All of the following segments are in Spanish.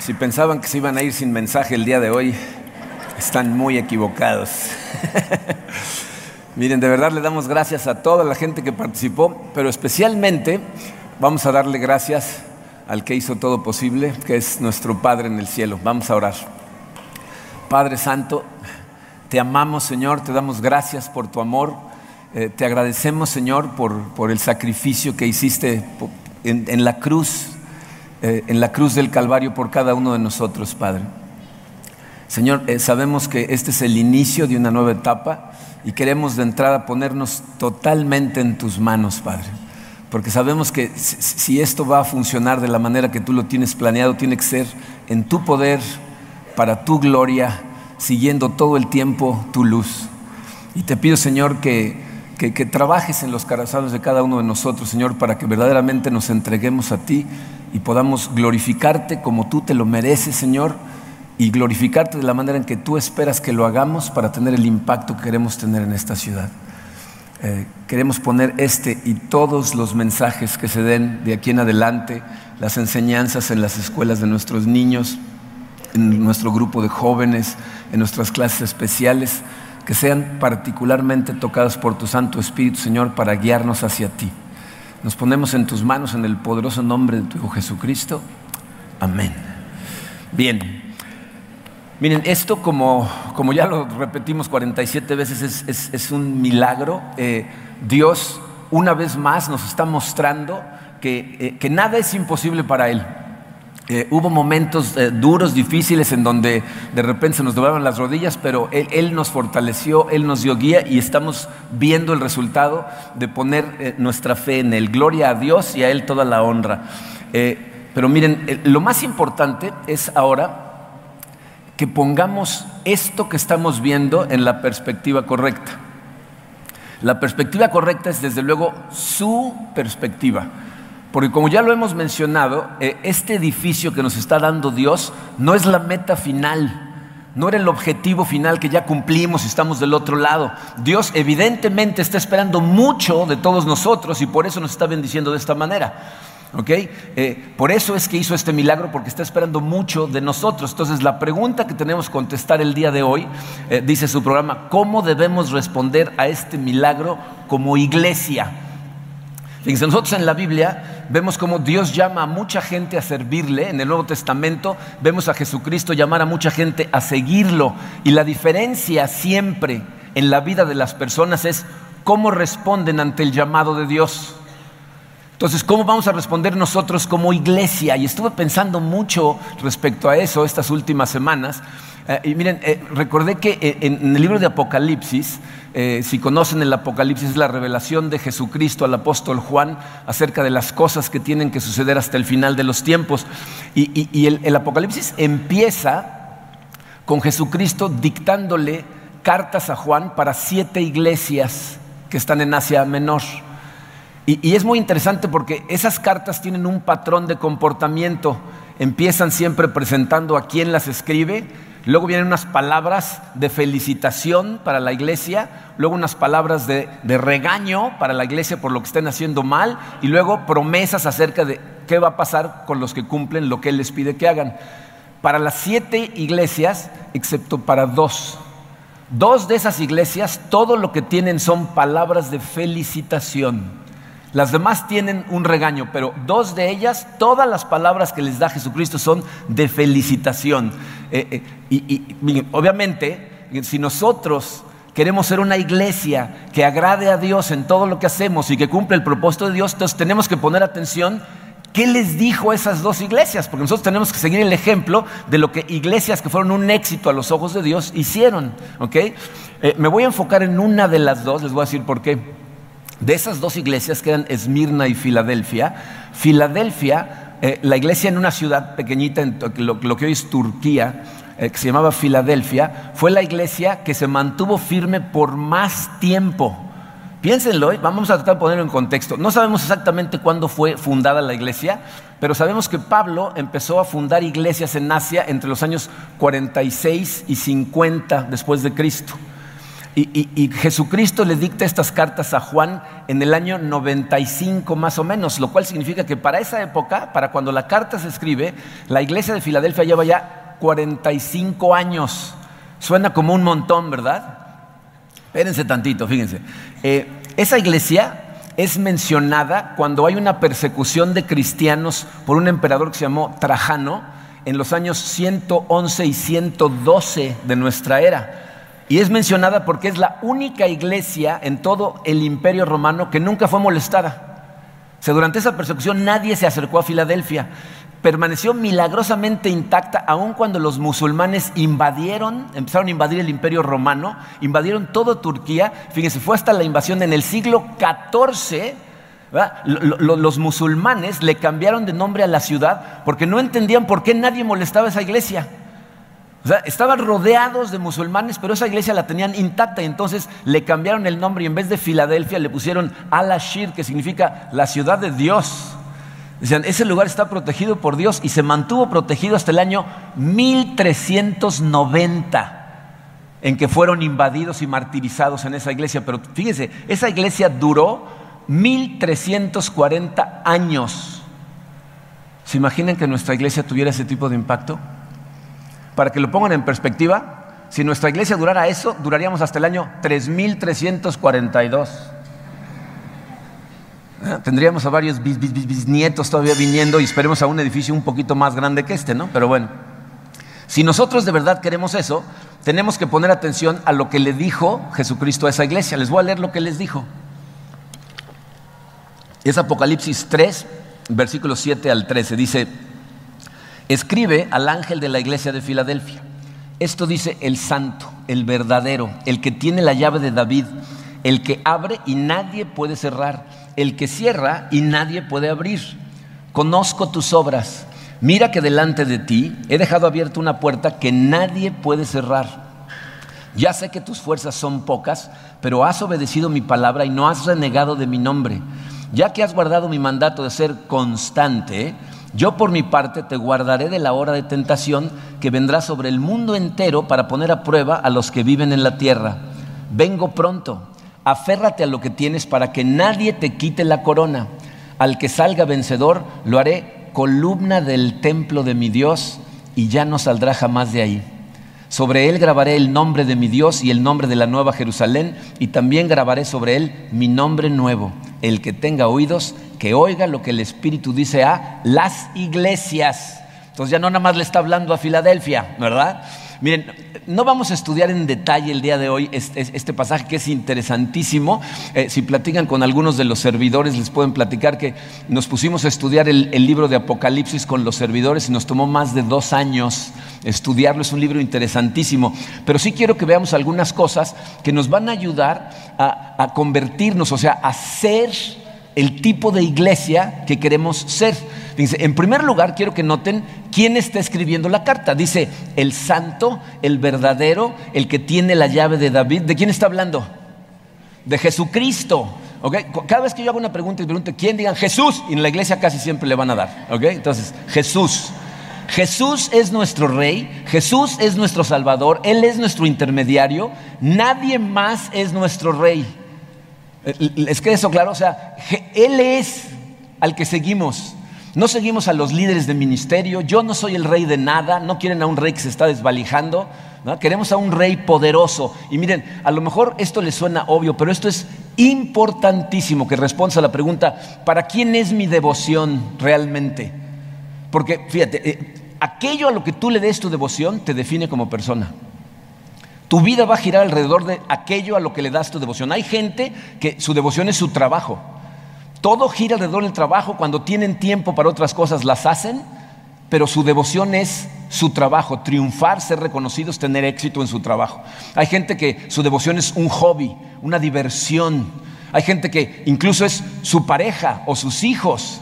Si pensaban que se iban a ir sin mensaje el día de hoy, están muy equivocados. Miren, de verdad le damos gracias a toda la gente que participó, pero especialmente vamos a darle gracias al que hizo todo posible, que es nuestro Padre en el cielo. Vamos a orar. Padre Santo, te amamos Señor, te damos gracias por tu amor, eh, te agradecemos Señor por, por, el sacrificio que hiciste en, en la cruz, eh, en la cruz del Calvario por cada uno de nosotros, Padre. Señor, eh, sabemos que este es el inicio de una nueva etapa y queremos de entrada ponernos totalmente en tus manos, Padre. Porque sabemos que si, si esto va a funcionar de la manera que tú lo tienes planeado, tiene que ser en tu poder, para tu gloria, siguiendo todo el tiempo tu luz. Y te pido, Señor, que, que, trabajes en los corazones de cada uno de nosotros, Señor, para que verdaderamente nos entreguemos a ti y podamos glorificarte como tú te lo mereces, Señor, y glorificarte de la manera en que tú esperas que lo hagamos para tener el impacto que queremos tener en esta ciudad. Eh, queremos poner este y todos los mensajes que se den de aquí en adelante, las enseñanzas en las escuelas de nuestros niños, en nuestro grupo de jóvenes, en nuestras clases especiales, que sean particularmente tocadas por tu Santo Espíritu, Señor, para guiarnos hacia ti. Nos ponemos en tus manos en el poderoso nombre de tu Hijo Jesucristo. Amén. Bien. Miren, esto como, como ya lo repetimos 47 veces, es, es, es un milagro. Eh, Dios una vez más nos está mostrando que, eh, que nada es imposible para Él. Eh, hubo momentos eh, duros, difíciles, en donde de repente se nos doblaban las rodillas, pero él, él, nos fortaleció, Él nos dio guía y estamos viendo el resultado de poner eh, nuestra fe en Él. Gloria a Dios y a Él toda la honra. pero miren, lo más importante es ahora que pongamos esto que estamos viendo en la perspectiva correcta. La perspectiva correcta es desde luego su perspectiva. Porque como ya lo hemos mencionado, eh, este edificio que nos está dando Dios no es la meta final, no era el objetivo final que ya cumplimos y estamos del otro lado. Dios evidentemente está esperando mucho de todos nosotros y por eso nos está bendiciendo de esta manera. ¿ok? Eh, por eso es que hizo este milagro, porque está esperando mucho de nosotros. Entonces, la pregunta que tenemos que contestar el día de hoy, eh, dice su programa, ¿cómo debemos responder a este milagro como iglesia? Fíjense, nosotros en la Biblia vemos cómo Dios llama a mucha gente a servirle. En el Nuevo Testamento vemos a Jesucristo llamar a mucha gente a seguirlo. Y la diferencia siempre en la vida de las personas es cómo responden ante el llamado de Dios. Entonces, ¿cómo vamos a responder nosotros como iglesia? Y estuve pensando mucho respecto a eso estas últimas semanas. Eh, y miren, eh, recordé que eh, en el libro de Apocalipsis, si conocen el Apocalipsis, es la revelación de Jesucristo al apóstol Juan acerca de las cosas que tienen que suceder hasta el final de los tiempos. Y, y, el Apocalipsis empieza con Jesucristo dictándole cartas a Juan para siete iglesias que están en Asia Menor. Y, y, es muy interesante porque esas cartas tienen un patrón de comportamiento. Empiezan siempre presentando a quién las escribe, luego vienen unas palabras de felicitación para la iglesia, luego unas palabras de, regaño para la iglesia por lo que estén haciendo mal, y luego promesas acerca de qué va a pasar con los que cumplen lo que Él les pide que hagan. Para las siete iglesias, excepto para dos. Dos de esas iglesias, todo lo que tienen son palabras de felicitación. Las demás tienen un regaño, pero dos de ellas, todas las palabras que les da Jesucristo son de felicitación. Eh, eh, y, obviamente, si nosotros queremos ser una iglesia que agrade a Dios en todo lo que hacemos y que cumple el propósito de Dios, entonces tenemos que poner atención ¿Qué les dijo a esas dos iglesias? Porque nosotros tenemos que seguir el ejemplo de lo que iglesias que fueron un éxito a los ojos de Dios hicieron. ¿okay? Eh, me voy a enfocar en una de las dos, les voy a decir por qué. De esas dos iglesias que eran Esmirna y Filadelfia, Filadelfia, eh, la iglesia en una ciudad pequeñita, en lo, lo que hoy es Turquía, eh, que se llamaba Filadelfia, fue la iglesia que se mantuvo firme por más tiempo. Piénsenlo, ¿eh? vamos a tratar de ponerlo en contexto. No sabemos exactamente cuándo fue fundada la iglesia, pero sabemos que Pablo empezó a fundar iglesias en Asia entre los años 46 y 50 después de Cristo. Y, Jesucristo le dicta estas cartas a Juan en el año 95 más o menos, lo cual significa que para esa época, para cuando la carta se escribe, la iglesia de Filadelfia lleva ya 45 años. Suena como un montón, ¿verdad? Espérense tantito, fíjense. Eh, esa iglesia es mencionada cuando hay una persecución de cristianos por un emperador que se llamó Trajano en los años 111 y 112 de nuestra era. Y es mencionada porque es la única iglesia en todo el imperio romano que nunca fue molestada. O sea, durante esa persecución nadie se acercó a Filadelfia. Permaneció milagrosamente intacta aun cuando los musulmanes invadieron, empezaron a invadir el imperio romano, invadieron toda Turquía. Fíjense, fue hasta la invasión en el siglo XIV. Los musulmanes le cambiaron de nombre a la ciudad porque no entendían por qué nadie molestaba esa iglesia estaban rodeados de musulmanes, pero esa iglesia la tenían intacta y entonces le cambiaron el nombre y en vez de Filadelfia le pusieron Al-Ashir, que significa la ciudad de Dios. Decían, ese lugar está protegido por Dios y se mantuvo protegido hasta el año 1390 en que fueron invadidos y martirizados en esa iglesia. Pero fíjese, esa iglesia duró 1340 años. ¿Se imaginan que nuestra iglesia tuviera ese tipo de impacto? Para que lo pongan en perspectiva, si nuestra iglesia durara eso, duraríamos hasta el año 3342. Ah, tendríamos a varios bisnietos todavía viniendo y esperemos a un edificio un poquito más grande que este, ¿no? Pero bueno, si nosotros de verdad queremos eso, tenemos que poner atención a lo que le dijo Jesucristo a esa iglesia. Les voy a leer lo que les dijo. Es Apocalipsis 3, versículos 7 al 13. Dice, Escribe al ángel de la iglesia de Filadelfia. Esto dice el santo, el verdadero, el que tiene la llave de David, el que abre y nadie puede cerrar, el que cierra y nadie puede abrir. Conozco tus obras. Mira que delante de ti he dejado abierta una puerta que nadie puede cerrar. Ya sé que tus fuerzas son pocas, pero has obedecido mi palabra y no has renegado de mi nombre. Ya que has guardado mi mandato de ser constante, yo por mi parte te guardaré de la hora de tentación que vendrá sobre el mundo entero para poner a prueba a los que viven en la tierra. Vengo pronto, aférrate a lo que tienes para que nadie te quite la corona. Al que salga vencedor lo haré columna del templo de mi Dios y ya no saldrá jamás de ahí. Sobre él grabaré el nombre de mi Dios y el nombre de la nueva Jerusalén y también grabaré sobre él mi nombre nuevo. El que tenga oídos, que oiga lo que el Espíritu dice a las iglesias. Entonces ya no nada más le está hablando a Filadelfia, ¿verdad? Miren, no vamos a estudiar en detalle el día de hoy este, pasaje que es interesantísimo. Eh, si platican con algunos de los servidores, les pueden platicar que nos pusimos a estudiar el, libro de Apocalipsis con los servidores y nos tomó más de dos años estudiarlo. Es un libro interesantísimo. Pero sí quiero que veamos algunas cosas que nos van a ayudar a, a convertirnos, o sea, a ser el tipo de iglesia que queremos ser. Dice, en primer lugar, quiero que noten quién está escribiendo la carta. Dice, el santo, el verdadero, el que tiene la llave de David. ¿De quién está hablando? De Jesucristo. Cada vez que yo hago una pregunta y pregunto quién, digan Jesús, y en la iglesia casi siempre le van a dar. Entonces, Jesús. Jesús es nuestro rey, Jesús es nuestro salvador, Él es nuestro intermediario, nadie más es nuestro rey. ¿Les queda eso claro? O sea, Él es al que seguimos. No seguimos a los líderes de ministerio. Yo no soy el rey de nada. No quieren a un rey que se está desvalijando. Queremos a un rey poderoso. Y miren, a lo mejor esto les suena obvio, pero esto es importantísimo que responda a la pregunta, ¿para quién es mi devoción realmente? Porque fíjate, eh, aquello a lo que tú le des tu devoción te define como persona. Tu vida va a girar alrededor de aquello a lo que le das tu devoción. Hay gente que su devoción es su trabajo. Todo gira alrededor del trabajo. Cuando tienen tiempo para otras cosas las hacen, pero su devoción es su trabajo. Triunfar, ser reconocidos, tener éxito en su trabajo. Hay gente que su devoción es un hobby, una diversión. Hay gente que incluso es su pareja o sus hijos.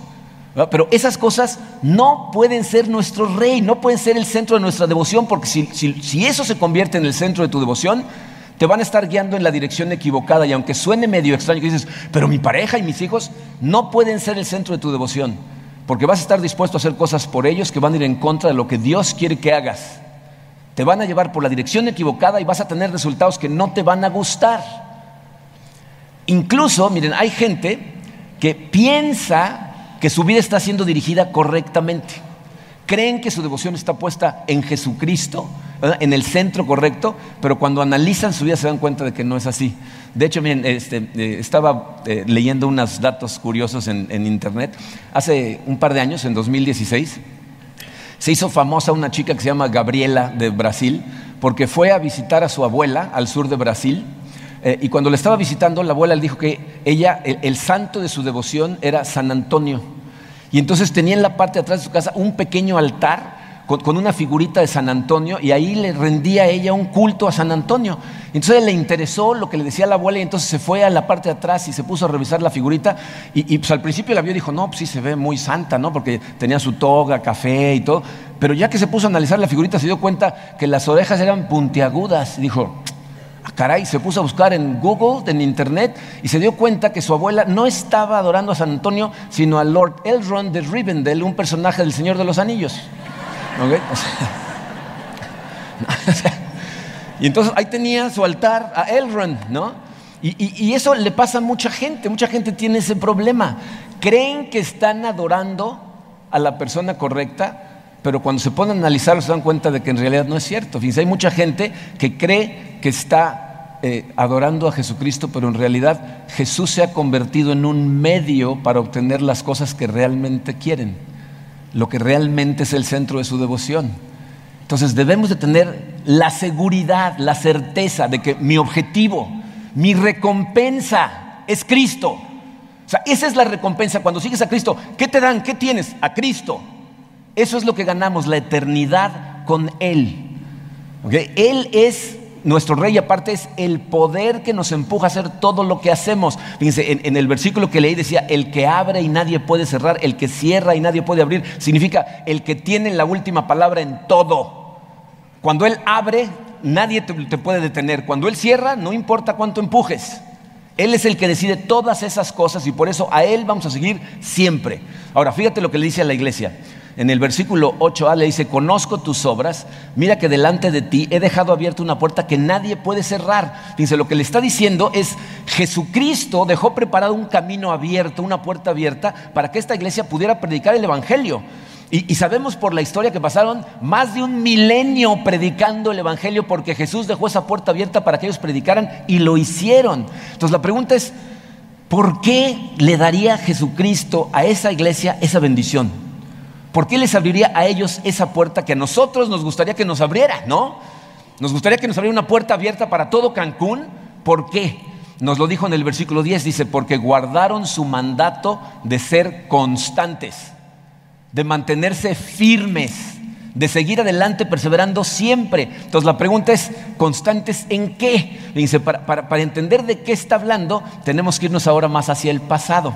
Pero esas cosas no pueden ser nuestro rey, no pueden ser el centro de nuestra devoción, porque si, eso se convierte en el centro de tu devoción, te van a estar guiando en la dirección equivocada. Y aunque suene medio extraño que dices, pero mi pareja y mis hijos no pueden ser el centro de tu devoción, porque vas a estar dispuesto a hacer cosas por ellos que van a ir en contra de lo que Dios quiere que hagas. Te van a llevar por la dirección equivocada y vas a tener resultados que no te van a gustar. Incluso, miren, hay gente que piensa que su vida está siendo dirigida correctamente. Creen que su devoción está puesta en Jesucristo, en el centro correcto, pero cuando analizan su vida se dan cuenta de que no es así. De hecho, miren, este, eh, estaba eh, leyendo unos datos curiosos en, en internet. Hace un par de años, en 2016, se hizo famosa una chica que se llama Gabriela de Brasil, porque fue a visitar a su abuela al sur de Brasil. Eh, y cuando le estaba visitando, la abuela le dijo que ella, el, el santo de su devoción era San Antonio. Y entonces tenía en la parte de atrás de su casa un pequeño altar con, una figurita de San Antonio y ahí le rendía a ella un culto a San Antonio. Entonces le interesó lo que le decía la abuela y entonces se fue a la parte de atrás y se puso a revisar la figurita y, y, pues al principio la vio y dijo, no, pues sí se ve muy santa, ¿no? Porque tenía su toga, café y todo. Pero ya que se puso a analizar la figurita se dio cuenta que las orejas eran puntiagudas y dijo, caray, se puso a buscar en Google, en Internet, y se dio cuenta que su abuela no estaba adorando a San Antonio, sino a Lord Elrond de Rivendell, un personaje del Señor de los Anillos. ¿Ok? O sea, y entonces ahí tenía su altar a Elrond, ¿no? Y eso le pasa a mucha gente, mucha gente tiene ese problema. Creen que están adorando a la persona correcta, pero cuando se ponen a analizarlo se dan cuenta de que en realidad no es cierto. Fíjense, hay mucha gente que cree que está eh, adorando a Jesucristo, pero en realidad Jesús se ha convertido en un medio para obtener las cosas que realmente quieren, lo que realmente es el centro de su devoción. Entonces debemos de tener la seguridad, la certeza de que mi objetivo, mi recompensa es Cristo. O sea, esa es la recompensa. Cuando sigues a Cristo, ¿qué te dan? ¿Qué tienes? A Cristo. Eso es lo que ganamos, la eternidad con Él. ¿Ok? Él es nuestro rey, aparte es el poder que nos empuja a hacer todo lo que hacemos. Fíjense, en, en el versículo que leí decía, el que abre y nadie puede cerrar, el que cierra y nadie puede abrir, significa el que tiene la última palabra en todo. Cuando Él abre, nadie te, te puede detener. Cuando Él cierra, no importa cuánto empujes. Él es el que decide todas esas cosas y por eso a Él vamos a seguir siempre. Ahora, fíjate lo que le dice a la iglesia. En el versículo 8a le dice, conozco tus obras, mira que delante de ti he dejado abierta una puerta que nadie puede cerrar. Fíjense, lo que le está diciendo es, Jesucristo dejó preparado un camino abierto, una puerta abierta, para que esta iglesia pudiera predicar el Evangelio. Y, y, sabemos por la historia que pasaron más de un milenio predicando el Evangelio porque Jesús dejó esa puerta abierta para que ellos predicaran y lo hicieron. Entonces la pregunta es, ¿por qué le daría Jesucristo a esa iglesia esa bendición? ¿Por qué les abriría a ellos esa puerta que a nosotros nos gustaría que nos abriera, no? Nos gustaría que nos abriera una puerta abierta para todo Cancún. ¿Por qué? Nos lo dijo en el versículo 10, dice, porque guardaron su mandato de ser constantes de mantenerse firmes, de seguir adelante perseverando siempre. Entonces la pregunta es, ¿constantes en qué? Dice, para, para, para, entender de qué está hablando, tenemos que irnos ahora más hacia el pasado.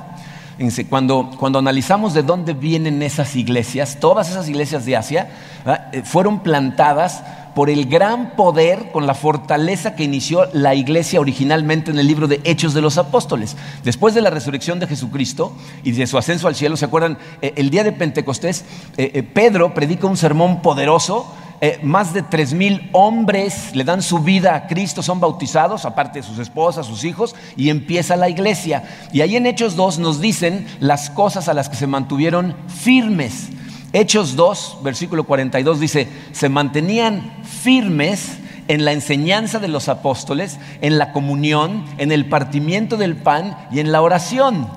Cuando, cuando analizamos de dónde vienen esas iglesias, todas esas iglesias de Asia ¿verdad? fueron plantadas por el gran poder, con la fortaleza que inició la iglesia originalmente en el libro de Hechos de los Apóstoles. Después de la resurrección de Jesucristo y de su ascenso al cielo, ¿se acuerdan? Eh, el día de Pentecostés, eh, eh, Pedro predica un sermón poderoso. Eh, más de tres mil hombres le dan su vida a Cristo, son bautizados, aparte de sus esposas, sus hijos, y empieza la iglesia. Y ahí en Hechos 2 nos dicen las cosas a las que se mantuvieron firmes. Hechos 2, versículo 42 dice, se mantenían firmes en la enseñanza de los apóstoles, en la comunión, en el partimiento del pan y en la oración.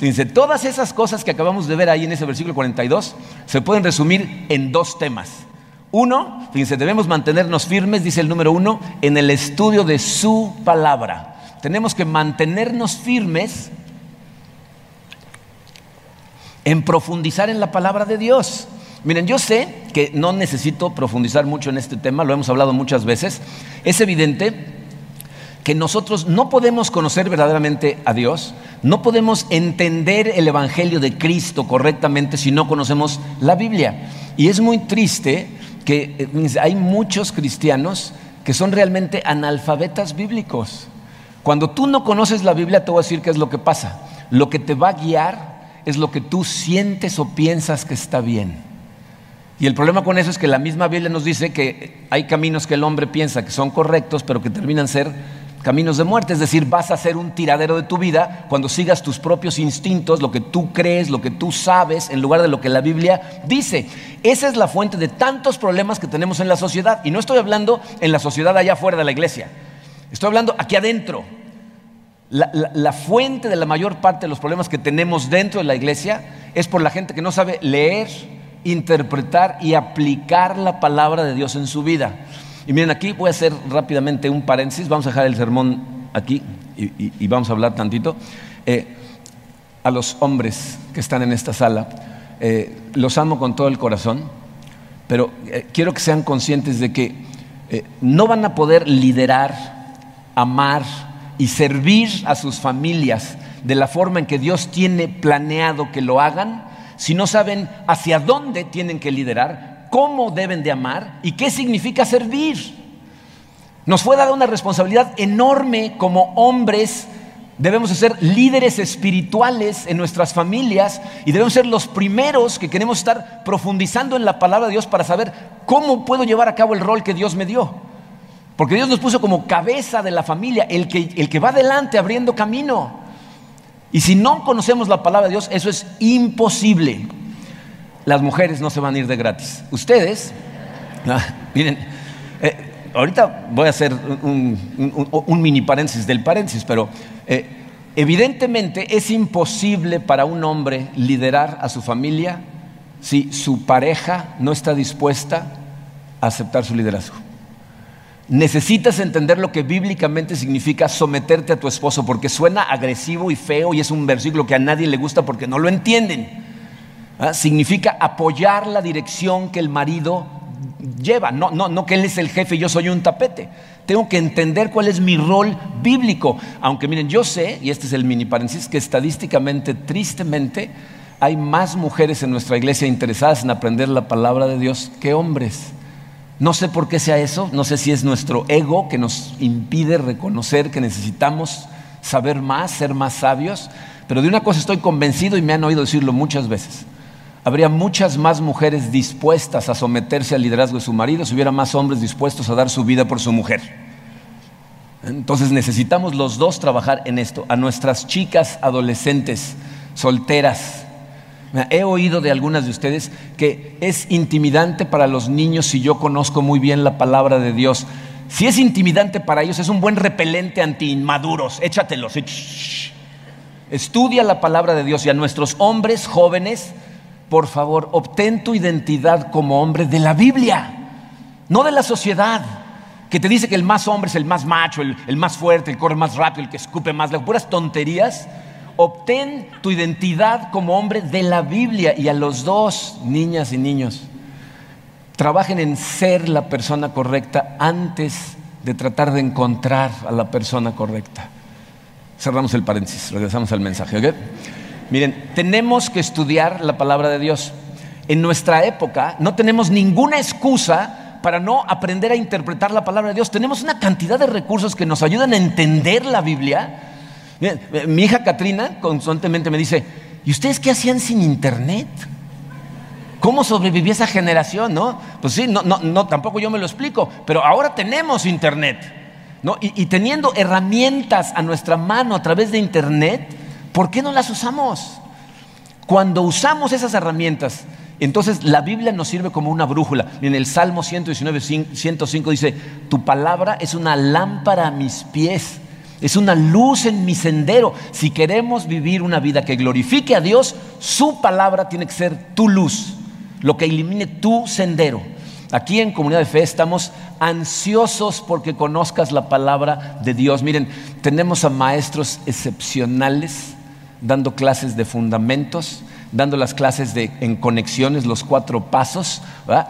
Dice, todas esas cosas que acabamos de ver ahí en ese versículo 42 se pueden resumir en dos temas. Uno, fíjense, debemos mantenernos firmes, dice el número uno, en el estudio de su palabra. Tenemos que mantenernos firmes en profundizar en la palabra de Dios. Miren, yo sé que no necesito profundizar mucho en este tema, lo hemos hablado muchas veces. Es evidente que nosotros no podemos conocer verdaderamente a Dios, no podemos entender el Evangelio de Cristo correctamente si no conocemos la Biblia. Y es muy triste que hay muchos cristianos que son realmente analfabetas bíblicos. Cuando tú no conoces la Biblia, te voy a decir qué es lo que pasa. Lo que te va a guiar es lo que tú sientes o piensas que está bien. Y el problema con eso es que la misma Biblia nos dice que hay caminos que el hombre piensa que son correctos, pero que terminan ser caminos de muerte. Es decir, vas a ser un tiradero de tu vida cuando sigas tus propios instintos, lo que tú crees, lo que tú sabes, en lugar de lo que la Biblia dice. Esa es la fuente de tantos problemas que tenemos en la sociedad. Y no estoy hablando en la sociedad allá afuera de la iglesia. Estoy hablando aquí adentro. La, la, fuente de la mayor parte de los problemas que tenemos dentro de la iglesia es por la gente que no sabe leer, interpretar y aplicar la palabra de Dios en su vida. Y miren, aquí voy a hacer rápidamente un paréntesis, vamos a dejar el sermón aquí y, vamos a hablar tantito. Eh, a los hombres que están en esta sala, eh, los amo con todo el corazón, pero eh, quiero que sean conscientes de que no van a poder liderar, amar y servir a sus familias de la forma en que Dios tiene planeado que lo hagan si no saben hacia dónde tienen que liderar, cómo deben de amar y qué significa servir. Nos fue dada una responsabilidad enorme como hombres. Debemos ser líderes espirituales en nuestras familias y debemos ser los primeros que queremos estar profundizando en la palabra de Dios para saber cómo puedo llevar a cabo el rol que Dios me dio. Porque Dios nos puso como cabeza de la familia, el que, el que va adelante abriendo camino. Y si no conocemos la palabra de Dios, eso es imposible. Las mujeres no se van a ir de gratis. Ustedes, ah, miren, eh, ahorita voy a hacer un, mini paréntesis del paréntesis, pero eh, evidentemente es imposible para un hombre liderar a su familia si su pareja no está dispuesta a aceptar su liderazgo. Necesitas entender lo que bíblicamente significa someterte a tu esposo, porque suena agresivo y feo y es un versículo que a nadie le gusta porque no lo entienden. ¿Ah? Significa apoyar la dirección que el marido lleva, no, no, no que él es el jefe y yo soy un tapete. Tengo que entender cuál es mi rol bíblico. Aunque miren, yo sé, y este es el mini paréntesis, que estadísticamente, tristemente, hay más mujeres en nuestra iglesia interesadas en aprender la palabra de Dios que hombres. No sé por qué sea eso, no sé si es nuestro ego que nos impide reconocer que necesitamos saber más, ser más sabios, pero de una cosa estoy convencido y me han oído decirlo muchas veces. Habría muchas más mujeres dispuestas a someterse al liderazgo de su marido si hubiera más hombres dispuestos a dar su vida por su mujer. Entonces necesitamos los dos trabajar en esto. A nuestras chicas adolescentes, solteras, He oído de algunas de ustedes que es intimidante para los niños si yo conozco muy bien la palabra de Dios. Si es intimidante para ellos, es un buen repelente anti inmaduros. Échatelos. Estudia la palabra de Dios y a nuestros hombres jóvenes, por favor, obtén tu identidad como hombre de la Biblia, no de la sociedad que te dice que el más hombre es el más macho, el, más fuerte, el corre más rápido, el que escupe más, las puras tonterías obtén tu identidad como hombre de la Biblia y a los dos, niñas y niños, trabajen en ser la persona correcta antes de tratar de encontrar a la persona correcta. Cerramos el paréntesis, regresamos al mensaje. Miren, tenemos que estudiar la palabra de Dios. En nuestra época no tenemos ninguna excusa para no aprender a interpretar la palabra de Dios. Tenemos una cantidad de recursos que nos ayudan a entender la Biblia mi hija Katrina constantemente me dice, ¿y ustedes qué hacían sin internet? ¿Cómo sobrevivía esa generación? ¿no? Pues sí, no, no, tampoco yo me lo explico, pero ahora tenemos internet. ¿no? Y, y teniendo herramientas a nuestra mano a través de internet, ¿por qué no las usamos? Cuando usamos esas herramientas, entonces la Biblia nos sirve como una brújula. En el Salmo 119, 105 dice, tu palabra es una lámpara a mis pies es una luz en mi sendero. Si queremos vivir una vida que glorifique a Dios, su palabra tiene que ser tu luz, lo que elimine tu sendero. Aquí en Comunidad de Fe estamos ansiosos porque conozcas la palabra de Dios. Miren, tenemos a maestros excepcionales dando clases de fundamentos dando las clases de, en conexiones, los cuatro pasos.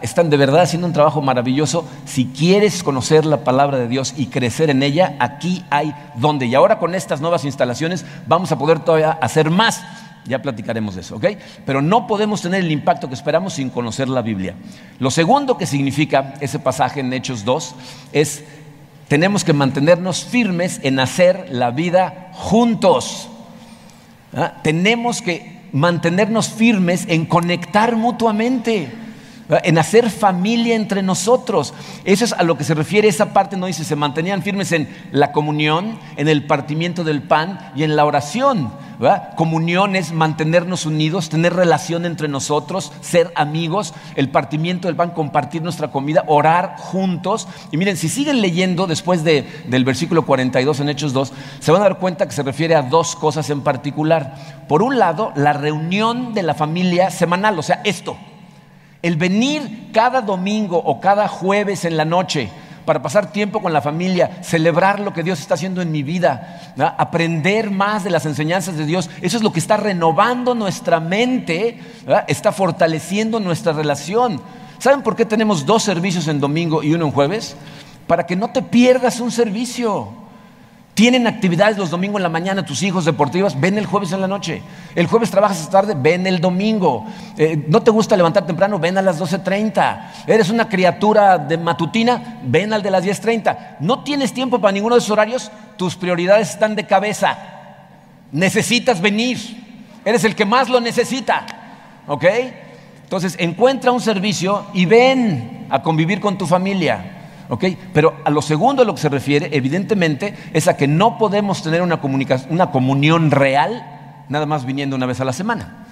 Están de verdad haciendo un trabajo maravilloso. Si quieres conocer la palabra de Dios y crecer en ella, aquí hay donde. Y ahora con estas nuevas instalaciones vamos a poder todavía hacer más. Ya platicaremos de eso, ¿ok? Pero no podemos tener el impacto que esperamos sin conocer la Biblia. Lo segundo que significa ese pasaje en Hechos 2 es tenemos que mantenernos firmes en hacer la vida juntos. Tenemos que mantenernos firmes en conectar mutuamente. En hacer familia entre nosotros. Eso es a lo que se refiere esa parte, no dice, se mantenían firmes en la comunión, en el partimiento del pan y en la oración. Comunión es mantenernos unidos, tener relación entre nosotros, ser amigos, el partimiento del pan, compartir nuestra comida, orar juntos. Y miren, si siguen leyendo después del versículo 42 en Hechos 2, se van a dar cuenta que se refiere a dos cosas en particular. Por un lado, la reunión de la familia semanal, o sea, esto el venir cada domingo o cada jueves en la noche para pasar tiempo con la familia, celebrar lo que Dios está haciendo en mi vida, aprender más de las enseñanzas de Dios, eso es lo que está renovando nuestra mente, está fortaleciendo nuestra relación. ¿Saben por qué tenemos dos servicios en domingo y uno en jueves? Para que no te pierdas un servicio. Tienen actividades los domingos en la mañana, tus hijos deportivas, ven el jueves en la noche. El jueves trabajas esta tarde, ven el domingo. Eh, no te gusta levantar temprano, ven a las 12.30. Eres una criatura de matutina, ven al de las 10.30. No tienes tiempo para ninguno de esos horarios, tus prioridades están de cabeza. Necesitas venir. Eres el que más lo necesita. ¿Ok? Entonces encuentra un servicio y ven a convivir con tu familia. Pero a lo segundo a lo que se refiere, evidentemente, es a que no podemos tener una, una comunión real nada más viniendo una vez a la semana.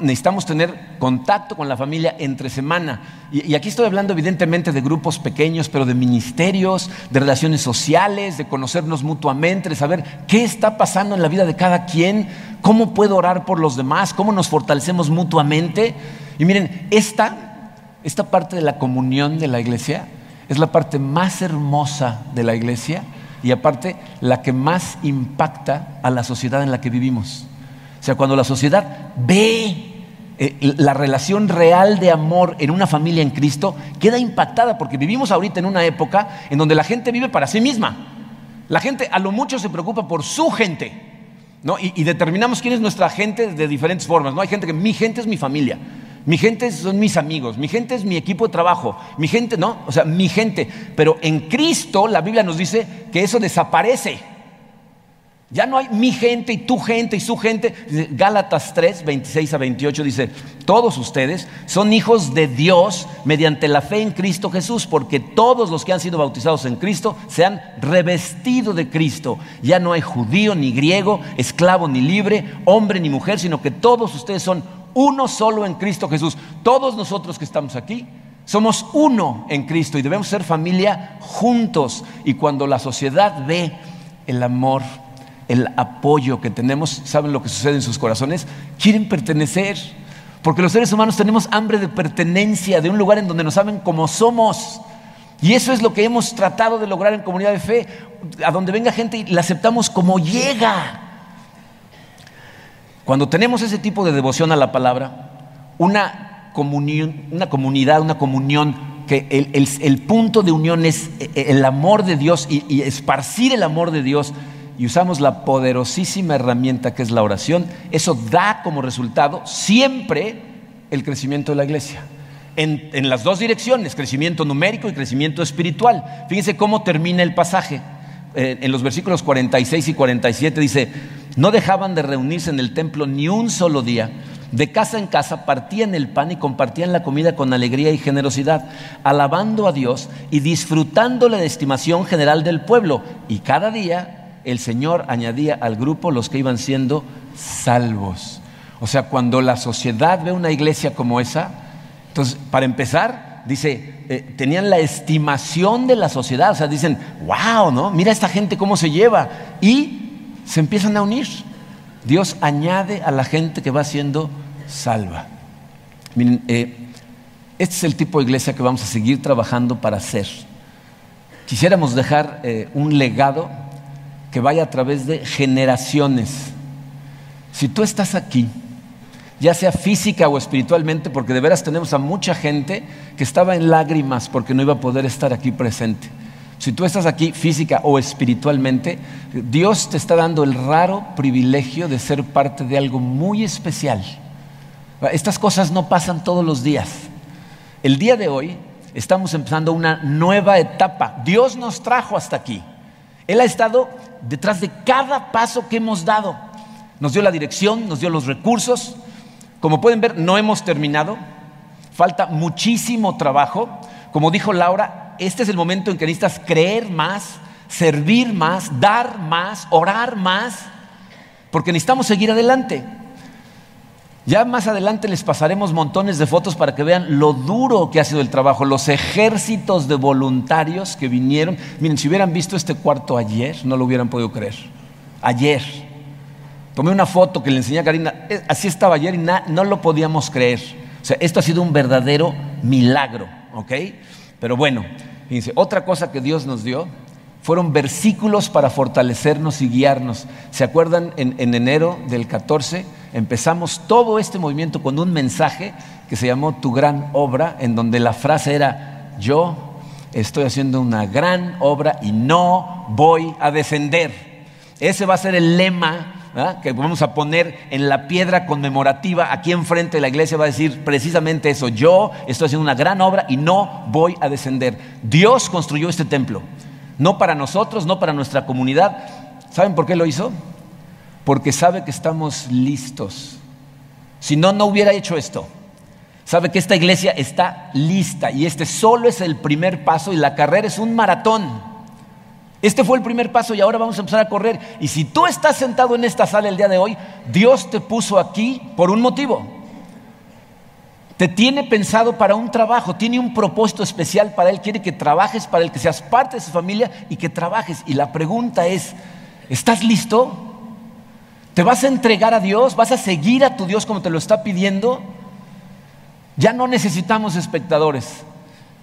Necesitamos tener contacto con la familia entre semana. Y, aquí estoy hablando evidentemente de grupos pequeños, pero de ministerios, de relaciones sociales, de conocernos mutuamente, de saber qué está pasando en la vida de cada quien, cómo puedo orar por los demás, cómo nos fortalecemos mutuamente. Y miren, esta, esta parte de la comunión de la iglesia es la parte más hermosa de la iglesia y aparte la que más impacta a la sociedad en la que vivimos. O sea, cuando la sociedad ve eh, la relación real de amor en una familia en Cristo, queda impactada porque vivimos ahorita en una época en donde la gente vive para sí misma. La gente a lo mucho se preocupa por su gente. ¿no? Y, y determinamos quién es nuestra gente de diferentes formas. ¿no? Hay gente que mi gente es mi familia. Mi gente son mis amigos, mi gente es mi equipo de trabajo, mi gente, no, o sea, mi gente. Pero en Cristo la Biblia nos dice que eso desaparece. Ya no hay mi gente y tu gente y su gente. Gálatas 3, 26 a 28 dice, todos ustedes son hijos de Dios mediante la fe en Cristo Jesús, porque todos los que han sido bautizados en Cristo se han revestido de Cristo. Ya no hay judío ni griego, esclavo ni libre, hombre ni mujer, sino que todos ustedes son uno solo en Cristo Jesús. Todos nosotros que estamos aquí somos uno en Cristo y debemos ser familia juntos. Y cuando la sociedad ve el amor, el apoyo que tenemos, ¿saben lo que sucede en sus corazones? Quieren pertenecer. Porque los seres humanos tenemos hambre de pertenencia, de un lugar en donde nos saben como somos. Y eso es lo que hemos tratado de lograr en comunidad de fe, a donde venga gente y la aceptamos como llega. Cuando tenemos ese tipo de devoción a la palabra, una, una comunidad, una comunión, que el, punto de unión es eh, el amor de Dios y, y esparcir el amor de Dios, y usamos la poderosísima herramienta que es la oración, eso da como resultado siempre el crecimiento de la iglesia. En, en, las dos direcciones, crecimiento numérico y crecimiento espiritual. Fíjense cómo termina el pasaje. Eh, en los versículos 46 y 47 dice, no dejaban de reunirse en el templo ni un solo día. De casa en casa partían el pan y compartían la comida con alegría y generosidad, alabando a Dios y disfrutando la estimación general del pueblo. Y cada día el Señor añadía al grupo los que iban siendo salvos. O sea, cuando la sociedad ve una iglesia como esa, entonces, para empezar, dice, eh, tenían la estimación de la sociedad, o sea, dicen, wow, ¿no? Mira esta gente cómo se lleva. Y se empiezan a unir. Dios añade a la gente que va siendo salva. Miren, eh, este es el tipo de iglesia que vamos a seguir trabajando para hacer. Quisiéramos dejar eh, un legado que vaya a través de generaciones. Si tú estás aquí, ya sea física o espiritualmente, porque de veras tenemos a mucha gente que estaba en lágrimas porque no iba a poder estar aquí presente. Si tú estás aquí física o espiritualmente, Dios te está dando el raro privilegio de ser parte de algo muy especial. Estas cosas no pasan todos los días. El día de hoy estamos empezando una nueva etapa. Dios nos trajo hasta aquí. Él ha estado detrás de cada paso que hemos dado. Nos dio la dirección, nos dio los recursos. Como pueden ver, no hemos terminado. falta muchísimo trabajo. Como dijo Laura, este es el momento en que necesitas creer más, servir más, dar más, orar más, porque necesitamos seguir adelante. Ya más adelante les pasaremos montones de fotos para que vean lo duro que ha sido el trabajo, los ejércitos de voluntarios que vinieron. Miren, si hubieran visto este cuarto ayer, no lo hubieran podido creer. Ayer. Tomé una foto que le enseñé a Karina, así estaba ayer y no lo podíamos creer. O sea, esto ha sido un verdadero milagro, ¿ok? Pero bueno, fíjense, otra cosa que Dios nos dio fueron versículos para fortalecernos y guiarnos. ¿Se acuerdan en, en enero del 14? empezamos todo este movimiento con un mensaje que se llamó Tu gran obra, en donde la frase era, yo estoy haciendo una gran obra y no voy a descender. Ese va a ser el lema que vamos a poner en la piedra conmemorativa aquí enfrente de la iglesia. Va a decir precisamente eso, yo estoy haciendo una gran obra y no voy a descender. Dios construyó este templo, no para nosotros, no para nuestra comunidad. ¿Saben por qué lo hizo? porque sabe que estamos listos. Si no, no hubiera hecho esto. Sabe que esta iglesia está lista y este solo es el primer paso y la carrera es un maratón. Este fue el primer paso y ahora vamos a empezar a correr. Y si tú estás sentado en esta sala el día de hoy, Dios te puso aquí por un motivo. Te tiene pensado para un trabajo, tiene un propósito especial para Él, quiere que trabajes para Él, que seas parte de su familia y que trabajes. Y la pregunta es, ¿estás listo? ¿Te vas a entregar a Dios? ¿Vas a seguir a tu Dios como te lo está pidiendo? Ya no necesitamos espectadores,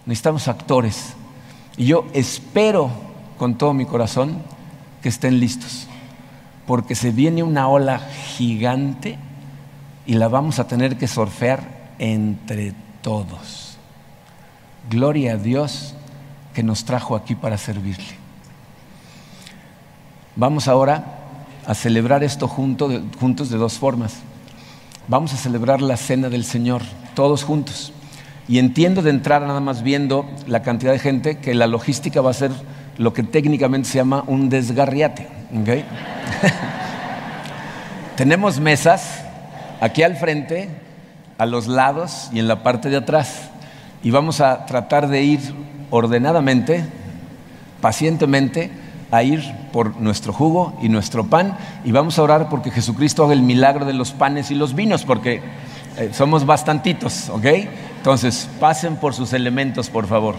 necesitamos actores. Y yo espero con todo mi corazón que estén listos, porque se viene una ola gigante y la vamos a tener que surfear entre todos. Gloria a Dios que nos trajo aquí para servirle. Vamos ahora a celebrar esto juntos de dos formas. Vamos a celebrar la cena del Señor, todos juntos. Y entiendo de entrar nada más viendo la cantidad de gente que la logística va a ser lo que técnicamente se llama un desgarriate. Tenemos mesas aquí al frente, a los lados y en la parte de atrás. Y vamos a tratar de ir ordenadamente, pacientemente, a ir por nuestro jugo y nuestro pan y vamos a orar porque Jesucristo haga el milagro de los panes y los vinos, porque eh, somos bastantitos, ¿ok? Entonces, pasen por sus elementos, por favor.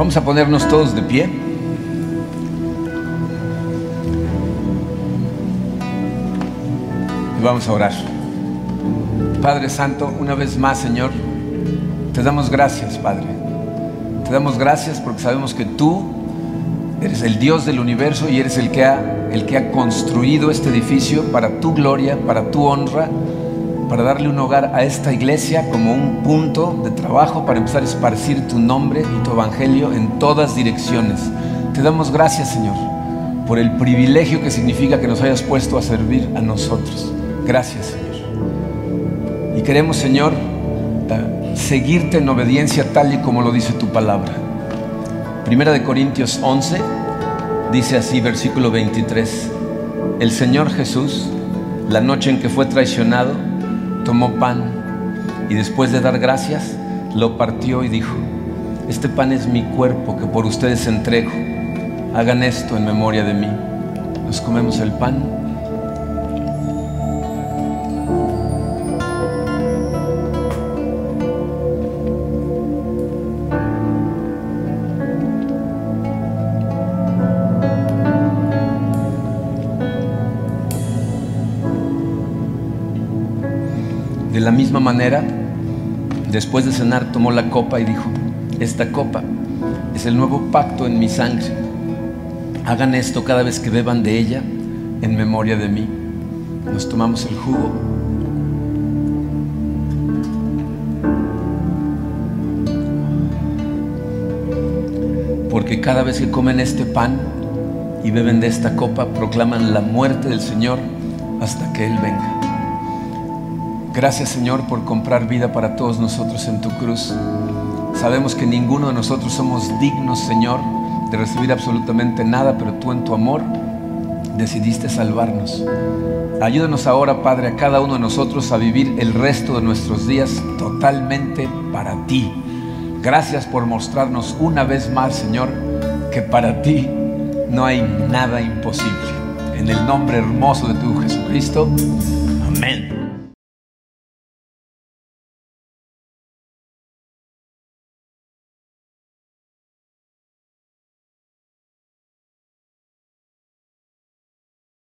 Vamos a ponernos todos de pie. vamos a orar. Padre Santo, una vez más, Señor, te damos gracias, Padre. Te damos gracias porque sabemos que tú eres el Dios del universo y eres el que ha, el que ha construido este edificio para tu gloria, para tu honra, para darle un hogar a esta iglesia como un punto de trabajo para empezar a esparcir tu nombre y tu evangelio en todas direcciones. Te damos gracias, Señor, por el privilegio que significa que nos hayas puesto a servir a nosotros. Gracias, Señor. Y queremos, Señor, seguirte en obediencia tal y como lo dice tu palabra. Primera de Corintios 11 dice así, versículo 23. El Señor Jesús, la noche en que fue traicionado, tomó pan y después de dar gracias, lo partió y dijo, este pan es mi cuerpo que por ustedes entrego. Hagan esto en memoria de mí. Nos comemos el pan. De la misma manera, después de cenar, tomó la copa y dijo, esta copa es el nuevo pacto en mi sangre. Hagan esto cada vez que beban de ella en memoria de mí. Nos tomamos el jugo. Porque cada vez que comen este pan y beben de esta copa, proclaman la muerte del Señor hasta que Él venga. Gracias Señor por comprar vida para todos nosotros en tu cruz. Sabemos que ninguno de nosotros somos dignos, Señor, de recibir absolutamente nada, pero tú en tu amor decidiste salvarnos. Ayúdanos ahora, Padre, a cada uno de nosotros a vivir el resto de nuestros días totalmente para ti. Gracias por mostrarnos una vez más, Señor, que para ti no hay nada imposible. En el nombre hermoso de tu Jesucristo. Amén.